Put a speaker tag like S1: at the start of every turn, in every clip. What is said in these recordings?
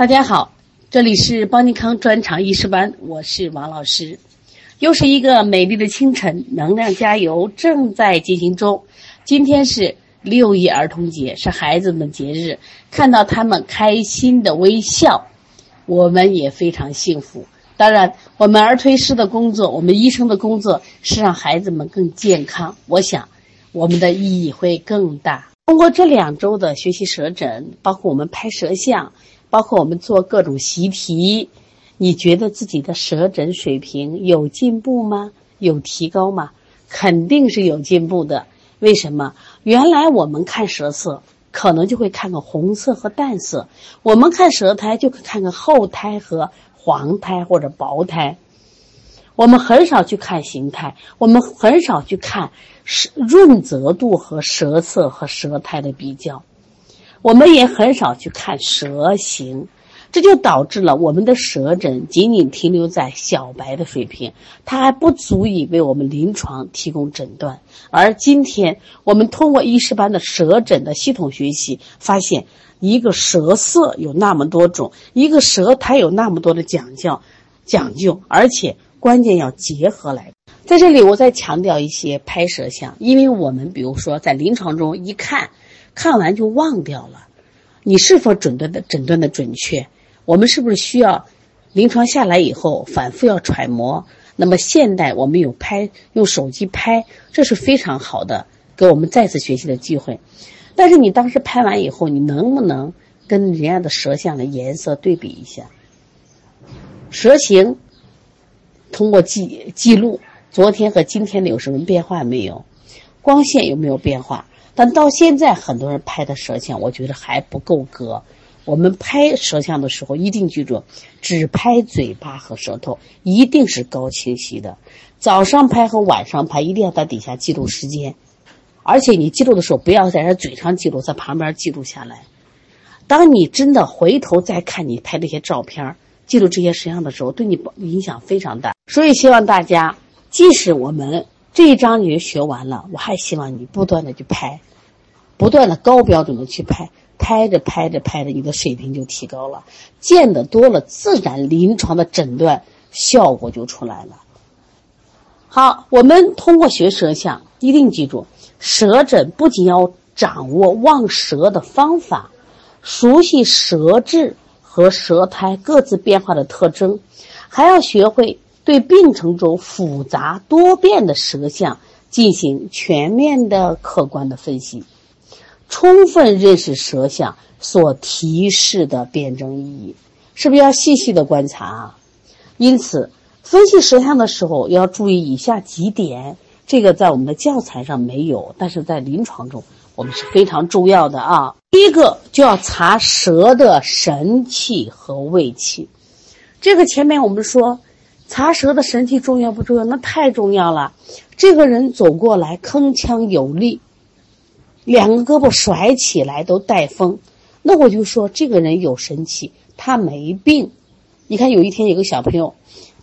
S1: 大家好，这里是邦尼康专场医师班，我是王老师。又是一个美丽的清晨，能量加油正在进行中。今天是六一儿童节，是孩子们节日，看到他们开心的微笑，我们也非常幸福。当然，我们儿推师的工作，我们医生的工作是让孩子们更健康。我想，我们的意义会更大。通过这两周的学习舌诊，包括我们拍舌像。包括我们做各种习题，你觉得自己的舌诊水平有进步吗？有提高吗？肯定是有进步的。为什么？原来我们看舌色，可能就会看个红色和淡色；我们看舌苔，就看个厚苔和黄苔或者薄苔。我们很少去看形态，我们很少去看舌润泽度和舌色和舌苔的比较。我们也很少去看舌形，这就导致了我们的舌诊仅仅停留在小白的水平，它还不足以为我们临床提供诊断。而今天我们通过医师班的舌诊的系统学习，发现一个舌色有那么多种，一个舌苔有那么多的讲究，讲究，而且关键要结合来。在这里，我再强调一些拍舌象，因为我们比如说在临床中一看。看完就忘掉了，你是否诊断的诊断的准确？我们是不是需要临床下来以后反复要揣摩？那么现代我们有拍用手机拍，这是非常好的，给我们再次学习的机会。但是你当时拍完以后，你能不能跟人家的舌象的颜色对比一下？舌形通过记记录，昨天和今天的有什么变化没有？光线有没有变化？但到现在，很多人拍的舌象，我觉得还不够格。我们拍舌象的时候，一定记住，只拍嘴巴和舌头，一定是高清晰的。早上拍和晚上拍，一定要在底下记录时间，而且你记录的时候，不要在这嘴上记录，在旁边记录下来。当你真的回头再看你拍这些照片，记录这些舌象的时候，对你影响非常大。所以希望大家，即使我们。这一章你就学完了，我还希望你不断的去拍，不断的高标准的去拍，拍着拍着拍着，你的水平就提高了。见得多了，自然临床的诊断效果就出来了。好，我们通过学舌象，一定记住，舌诊不仅要掌握望舌的方法，熟悉舌质和舌苔各自变化的特征，还要学会。对病程中复杂多变的舌象进行全面的客观的分析，充分认识舌象所提示的辩证意义，是不是要细细的观察啊？因此，分析舌象的时候要注意以下几点，这个在我们的教材上没有，但是在临床中我们是非常重要的啊。第一个就要查舌的神气和胃气，这个前面我们说。查舌的神气重要不重要？那太重要了。这个人走过来铿锵有力，两个胳膊甩起来都带风，那我就说这个人有神气，他没病。你看有一天有个小朋友，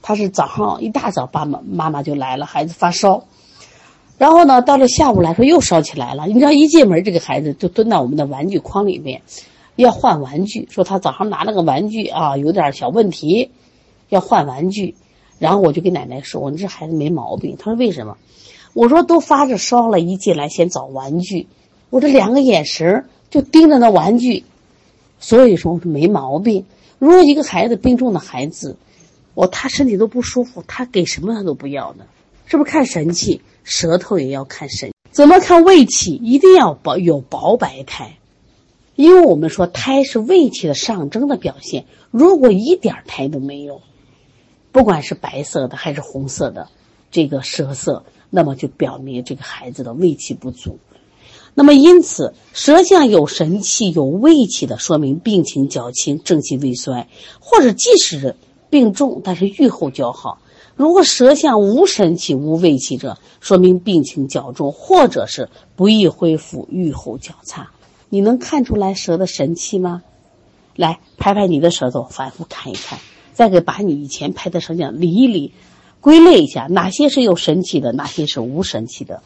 S1: 他是早上一大早爸妈妈妈就来了，孩子发烧，然后呢到了下午来说又烧起来了。你知道一进门这个孩子就蹲到我们的玩具筐里面，要换玩具，说他早上拿了个玩具啊有点小问题，要换玩具。然后我就跟奶奶说：“我说这孩子没毛病。”他说：“为什么？”我说：“都发着烧了，一进来先找玩具。”我这两个眼神就盯着那玩具，所以说我说没毛病。如果一个孩子病重的孩子，我他身体都不舒服，他给什么他都不要呢？是不是看神气？舌头也要看神。怎么看胃气？一定要薄有薄白苔，因为我们说苔是胃气的上蒸的表现。如果一点苔都没有。不管是白色的还是红色的，这个舌色，那么就表明这个孩子的胃气不足。那么因此，舌象有神气、有胃气的，说明病情较轻，正气未衰；或者即使病重，但是愈后较好。如果舌象无神气、无胃气者，说明病情较重，或者是不易恢复，愈后较差。你能看出来舌的神气吗？来，拍拍你的舌头，反复看一看。再给把你以前拍的舌象理一理，归类一下，哪些是有神气的，哪些是无神气的。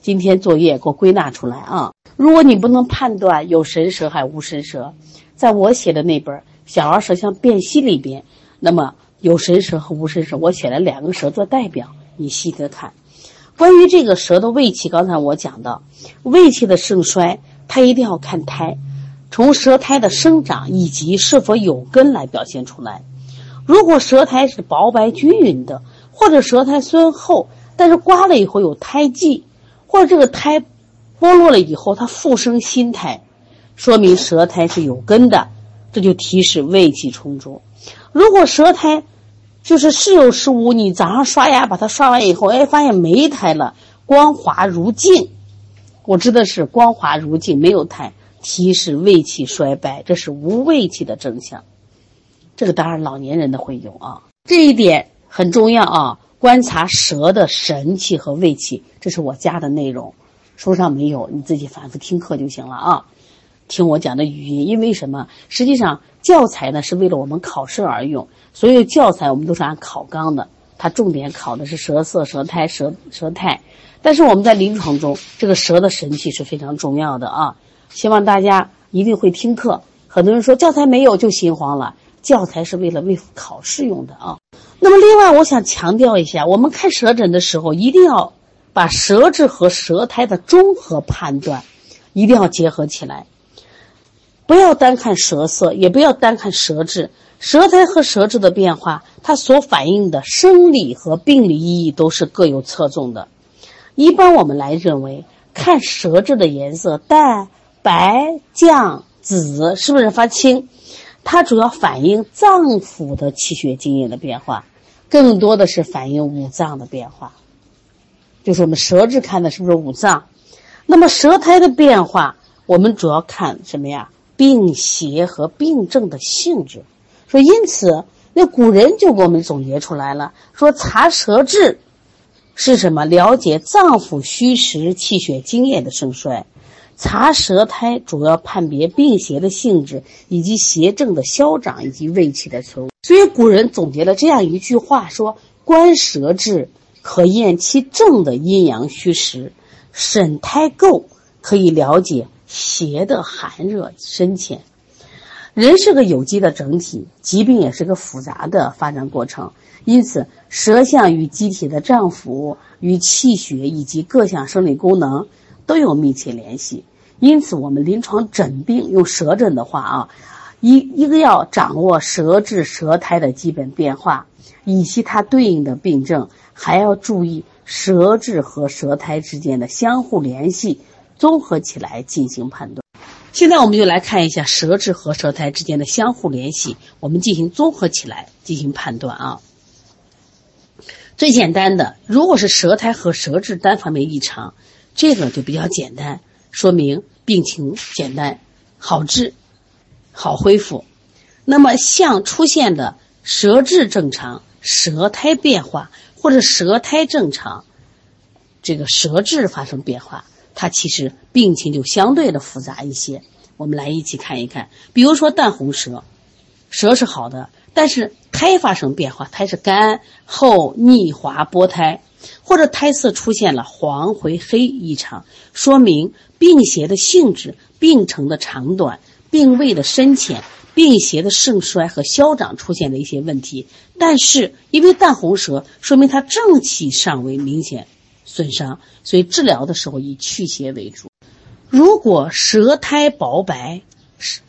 S1: 今天作业给我归纳出来啊！如果你不能判断有神舌还无神舌，在我写的那本《小儿舌象辨析里边，那么有神舌和无神舌，我选了两个舌做代表，你细的看。关于这个舌的胃气，刚才我讲到，胃气的盛衰，它一定要看胎，从舌苔的生长以及是否有根来表现出来。如果舌苔是薄白均匀的，或者舌苔虽厚，但是刮了以后有胎记，或者这个苔剥落了以后它复生新苔，说明舌苔是有根的，这就提示胃气充足。如果舌苔，就是时有时无，你早上刷牙把它刷完以后，哎，发现没苔了，光滑如镜。我指的是光滑如镜，没有苔，提示胃气衰败，这是无胃气的征象。这个当然老年人的会有啊，这一点很重要啊。观察舌的神气和胃气，这是我加的内容，书上没有，你自己反复听课就行了啊。听我讲的语音，因为什么？实际上教材呢是为了我们考试而用。所有教材我们都是按考纲的，它重点考的是舌色、舌苔、舌舌态。但是我们在临床中，这个舌的神气是非常重要的啊！希望大家一定会听课。很多人说教材没有就心慌了，教材是为了为考试用的啊。那么另外，我想强调一下，我们看舌诊的时候，一定要把舌质和舌苔的综合判断，一定要结合起来，不要单看舌色，也不要单看舌质。舌苔和舌质的变化，它所反映的生理和病理意义都是各有侧重的。一般我们来认为，看舌质的颜色淡、白、绛、紫，是不是发青？它主要反映脏腑的气血津液的变化，更多的是反映五脏的变化。就是我们舌质看的是不是五脏？那么舌苔的变化，我们主要看什么呀？病邪和病症的性质。说，因此，那古人就给我们总结出来了，说查舌质是什么？了解脏腑虚实、气血津液的盛衰；查舌苔主要判别病邪的性质以及邪症的消长以及胃气的存。所以古人总结了这样一句话：说观舌质可验其正的阴阳虚实，审苔垢可以了解邪的寒热深浅。人是个有机的整体，疾病也是个复杂的发展过程。因此，舌象与机体的脏腑、与气血以及各项生理功能都有密切联系。因此，我们临床诊病用舌诊的话啊，一一个要掌握舌质、舌苔的基本变化，以及它对应的病症，还要注意舌质和舌苔之间的相互联系，综合起来进行判断。现在我们就来看一下舌质和舌苔之间的相互联系，我们进行综合起来进行判断啊。最简单的，如果是舌苔和舌质单方面异常，这个就比较简单，说明病情简单，好治，好恢复。那么像出现的舌质正常、舌苔变化，或者舌苔正常，这个舌质发生变化。它其实病情就相对的复杂一些，我们来一起看一看。比如说淡红舌，舌是好的，但是苔发生变化，苔是干、厚、腻、滑、剥苔，或者苔色出现了黄、灰、黑异常，说明病邪的性质、病程的长短、病位的深浅、病邪的盛衰和消长出现了一些问题。但是因为淡红舌，说明它正气尚未明显。损伤，所以治疗的时候以祛邪为主。如果舌苔薄白，舌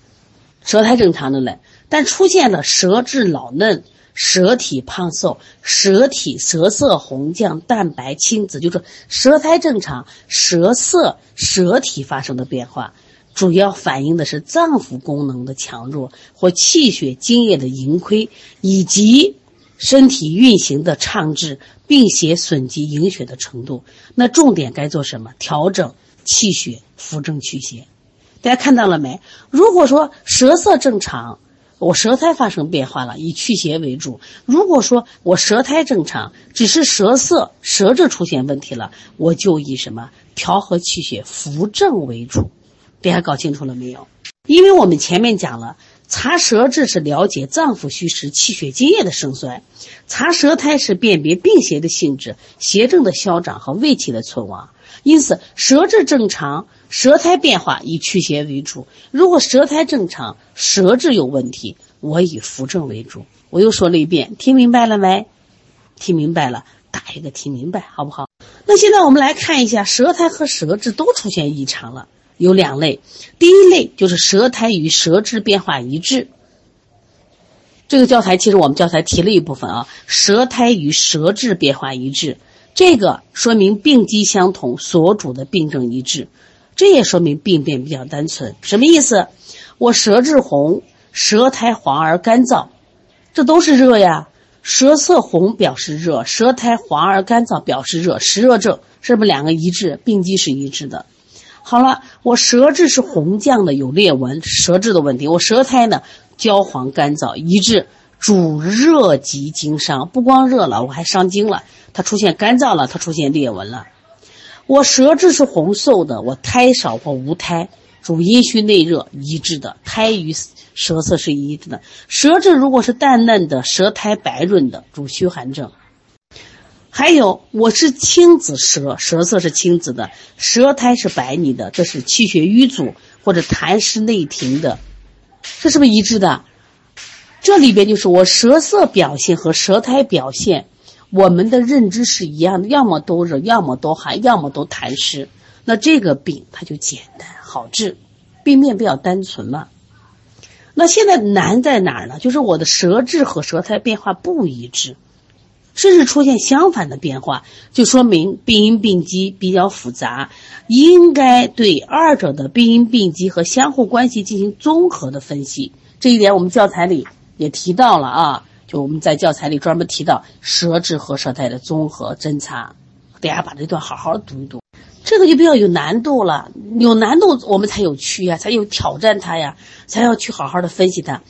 S1: 舌苔正常的嘞，但出现了舌质老嫩、舌体胖瘦、舌体舌色红绛、淡白青紫，就是舌苔正常，舌色、舌体发生的变化，主要反映的是脏腑功能的强弱或气血津液的盈亏，以及。身体运行的畅滞，并且损及营血的程度，那重点该做什么？调整气血，扶正祛邪。大家看到了没？如果说舌色正常，我舌苔发生变化了，以祛邪为主；如果说我舌苔正常，只是舌色、舌质出现问题了，我就以什么调和气血、扶正为主。大家搞清楚了没有？因为我们前面讲了。查舌质是了解脏腑虚实、气血津液的盛衰；查舌苔是辨别病邪的性质、邪症的消长和胃气的存亡。因此，舌质正常，舌苔变化以祛邪为主；如果舌苔正常，舌质有问题，我以扶正为主。我又说了一遍，听明白了没？听明白了，打一个听明白，好不好？那现在我们来看一下，舌苔和舌质都出现异常了，有两类。第一类就是舌苔与舌质变化一致。这个教材其实我们教材提了一部分啊，舌苔与舌质变化一致，这个说明病机相同，所主的病症一致，这也说明病变比较单纯。什么意思？我舌质红，舌苔黄而干燥，这都是热呀。舌色红表示热，舌苔黄而干燥表示热，湿热症是不是两个一致？病机是一致的。好了，我舌质是红绛的，有裂纹，舌质的问题。我舌苔呢？焦黄干燥一致，主热及经伤，不光热了，我还伤经了。它出现干燥了，它出现裂纹了。我舌质是红瘦的，我苔少或无苔，主阴虚内热一致的，苔与舌色是一致的。舌质如果是淡嫩的，舌苔白润的，主虚寒症。还有我是青紫舌，舌色是青紫的，舌苔是白腻的，这是气血瘀阻或者痰湿内停的。这是不是一致的？这里边就是我舌色表现和舌苔表现，我们的认知是一样的，要么都热，要么都寒，要么都痰湿。那这个病它就简单好治，病面比较单纯嘛。那现在难在哪儿呢？就是我的舌质和舌苔变化不一致，甚至出现相反的变化，就说明病因病机比较复杂。应该对二者的病因病机和相互关系进行综合的分析，这一点我们教材里也提到了啊。就我们在教材里专门提到舌质和舌苔的综合侦查，大家把这段好好读一读。这个就比较有难度了，有难度我们才有趣呀，才有挑战它呀，才要去好好的分析它。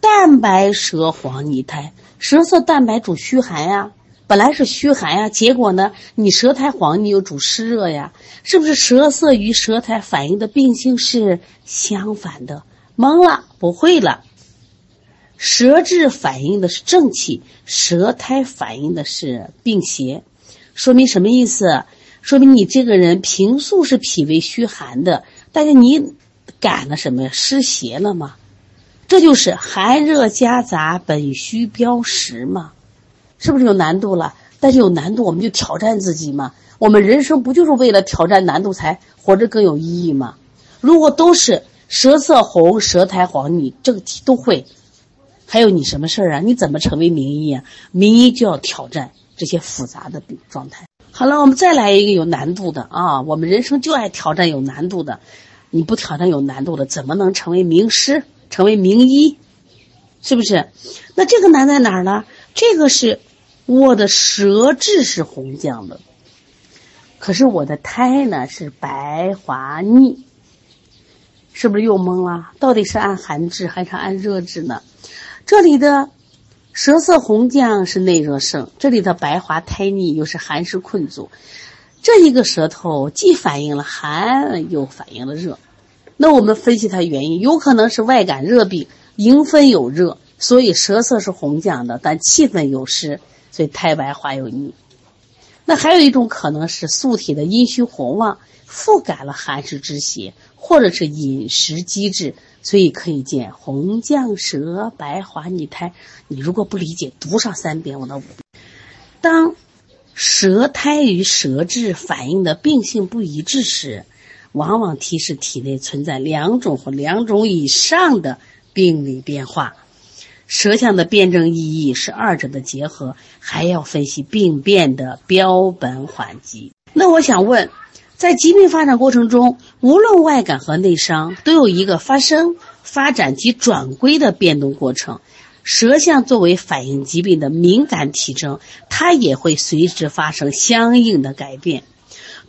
S1: 蛋白舌黄腻苔，舌色蛋白主虚寒呀。本来是虚寒呀，结果呢，你舌苔黄，你又主湿热呀，是不是舌色与舌苔反映的病性是相反的？懵了，不会了。舌质反映的是正气，舌苔反映的是病邪，说明什么意思？说明你这个人平素是脾胃虚寒的，但是你感了什么呀？湿邪了吗？这就是寒热夹杂，本虚标实嘛。是不是有难度了？但是有难度，我们就挑战自己嘛。我们人生不就是为了挑战难度才活着更有意义吗？如果都是舌色红、舌苔黄，你这个题都会，还有你什么事儿啊？你怎么成为名医啊？名医就要挑战这些复杂的状态。好了，我们再来一个有难度的啊！我们人生就爱挑战有难度的，你不挑战有难度的，怎么能成为名师、成为名医？是不是？那这个难在哪儿呢？这个是。我的舌质是红绛的，可是我的苔呢是白滑腻，是不是又懵了？到底是按寒治还是按热治呢？这里的舌色红绛是内热盛，这里的白滑苔腻又是寒湿困阻，这一个舌头既反映了寒，又反映了热。那我们分析它原因，有可能是外感热病，迎分有热，所以舌色是红绛的，但气分有湿。所以苔白滑有腻，那还有一种可能是素体的阴虚火旺，覆盖了寒湿之邪，或者是饮食机制，所以可以见红绛舌、白滑腻苔。你如果不理解，读上三遍我的。当舌苔与舌质反映的病性不一致时，往往提示体内存在两种或两种以上的病理变化。舌象的辩证意义是二者的结合，还要分析病变的标本缓急。那我想问，在疾病发展过程中，无论外感和内伤，都有一个发生、发展及转归的变动过程。舌象作为反映疾病的敏感体征，它也会随之发生相应的改变。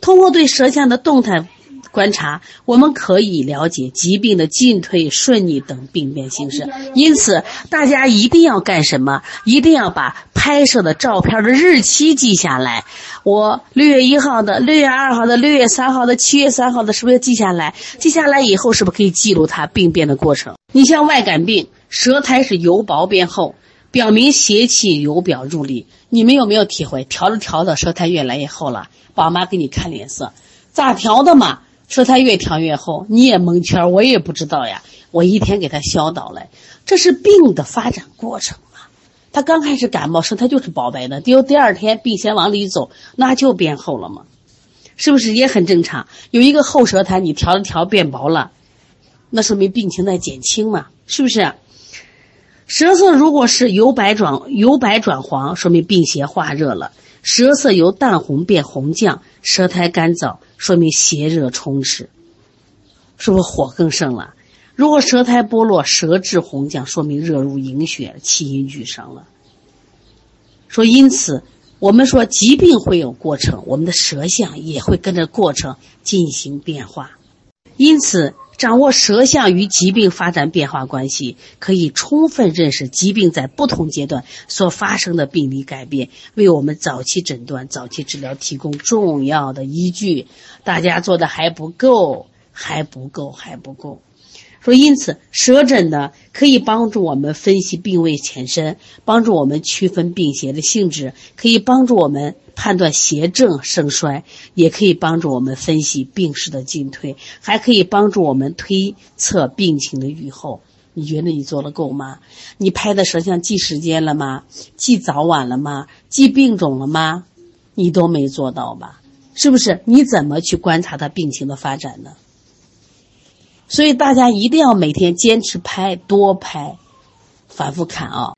S1: 通过对舌象的动态。观察，我们可以了解疾病的进退、顺逆等病变形式。因此，大家一定要干什么？一定要把拍摄的照片的日期记下来。我六月一号的、六月二号的、六月三号的、七月三号的，是不是要记下来？记下来以后，是不是可以记录它病变的过程？你像外感病，舌苔是由薄变厚，表明邪气由表入里。你们有没有体会？调着调着，舌苔越来越厚了。宝妈给你看脸色，咋调的嘛？舌苔越调越厚，你也蒙圈，我也不知道呀。我一天给他消导了，这是病的发展过程啊。他刚开始感冒，舌苔就是薄白的，第第二天病先往里走，那就变厚了嘛，是不是也很正常？有一个厚舌苔，你调了调变薄了，那说明病情在减轻嘛，是不是？舌色如果是由白转由白转黄，说明病邪化热了；舌色由淡红变红绛，舌苔干燥，说明邪热充斥，是不是火更盛了？如果舌苔剥落，舌质红绛，说明热入营血，气阴俱伤了。说因此，我们说疾病会有过程，我们的舌象也会跟着过程进行变化，因此。掌握舌象与疾病发展变化关系，可以充分认识疾病在不同阶段所发生的病理改变，为我们早期诊断、早期治疗提供重要的依据。大家做的还不够，还不够，还不够。说，因此舌诊呢，可以帮助我们分析病位浅深，帮助我们区分病邪的性质，可以帮助我们判断邪正盛衰，也可以帮助我们分析病势的进退，还可以帮助我们推测病情的预后。你觉得你做的够吗？你拍的舌象记时间了吗？记早晚了吗？记病种了吗？你都没做到吧？是不是？你怎么去观察他病情的发展呢？所以大家一定要每天坚持拍，多拍，反复看啊。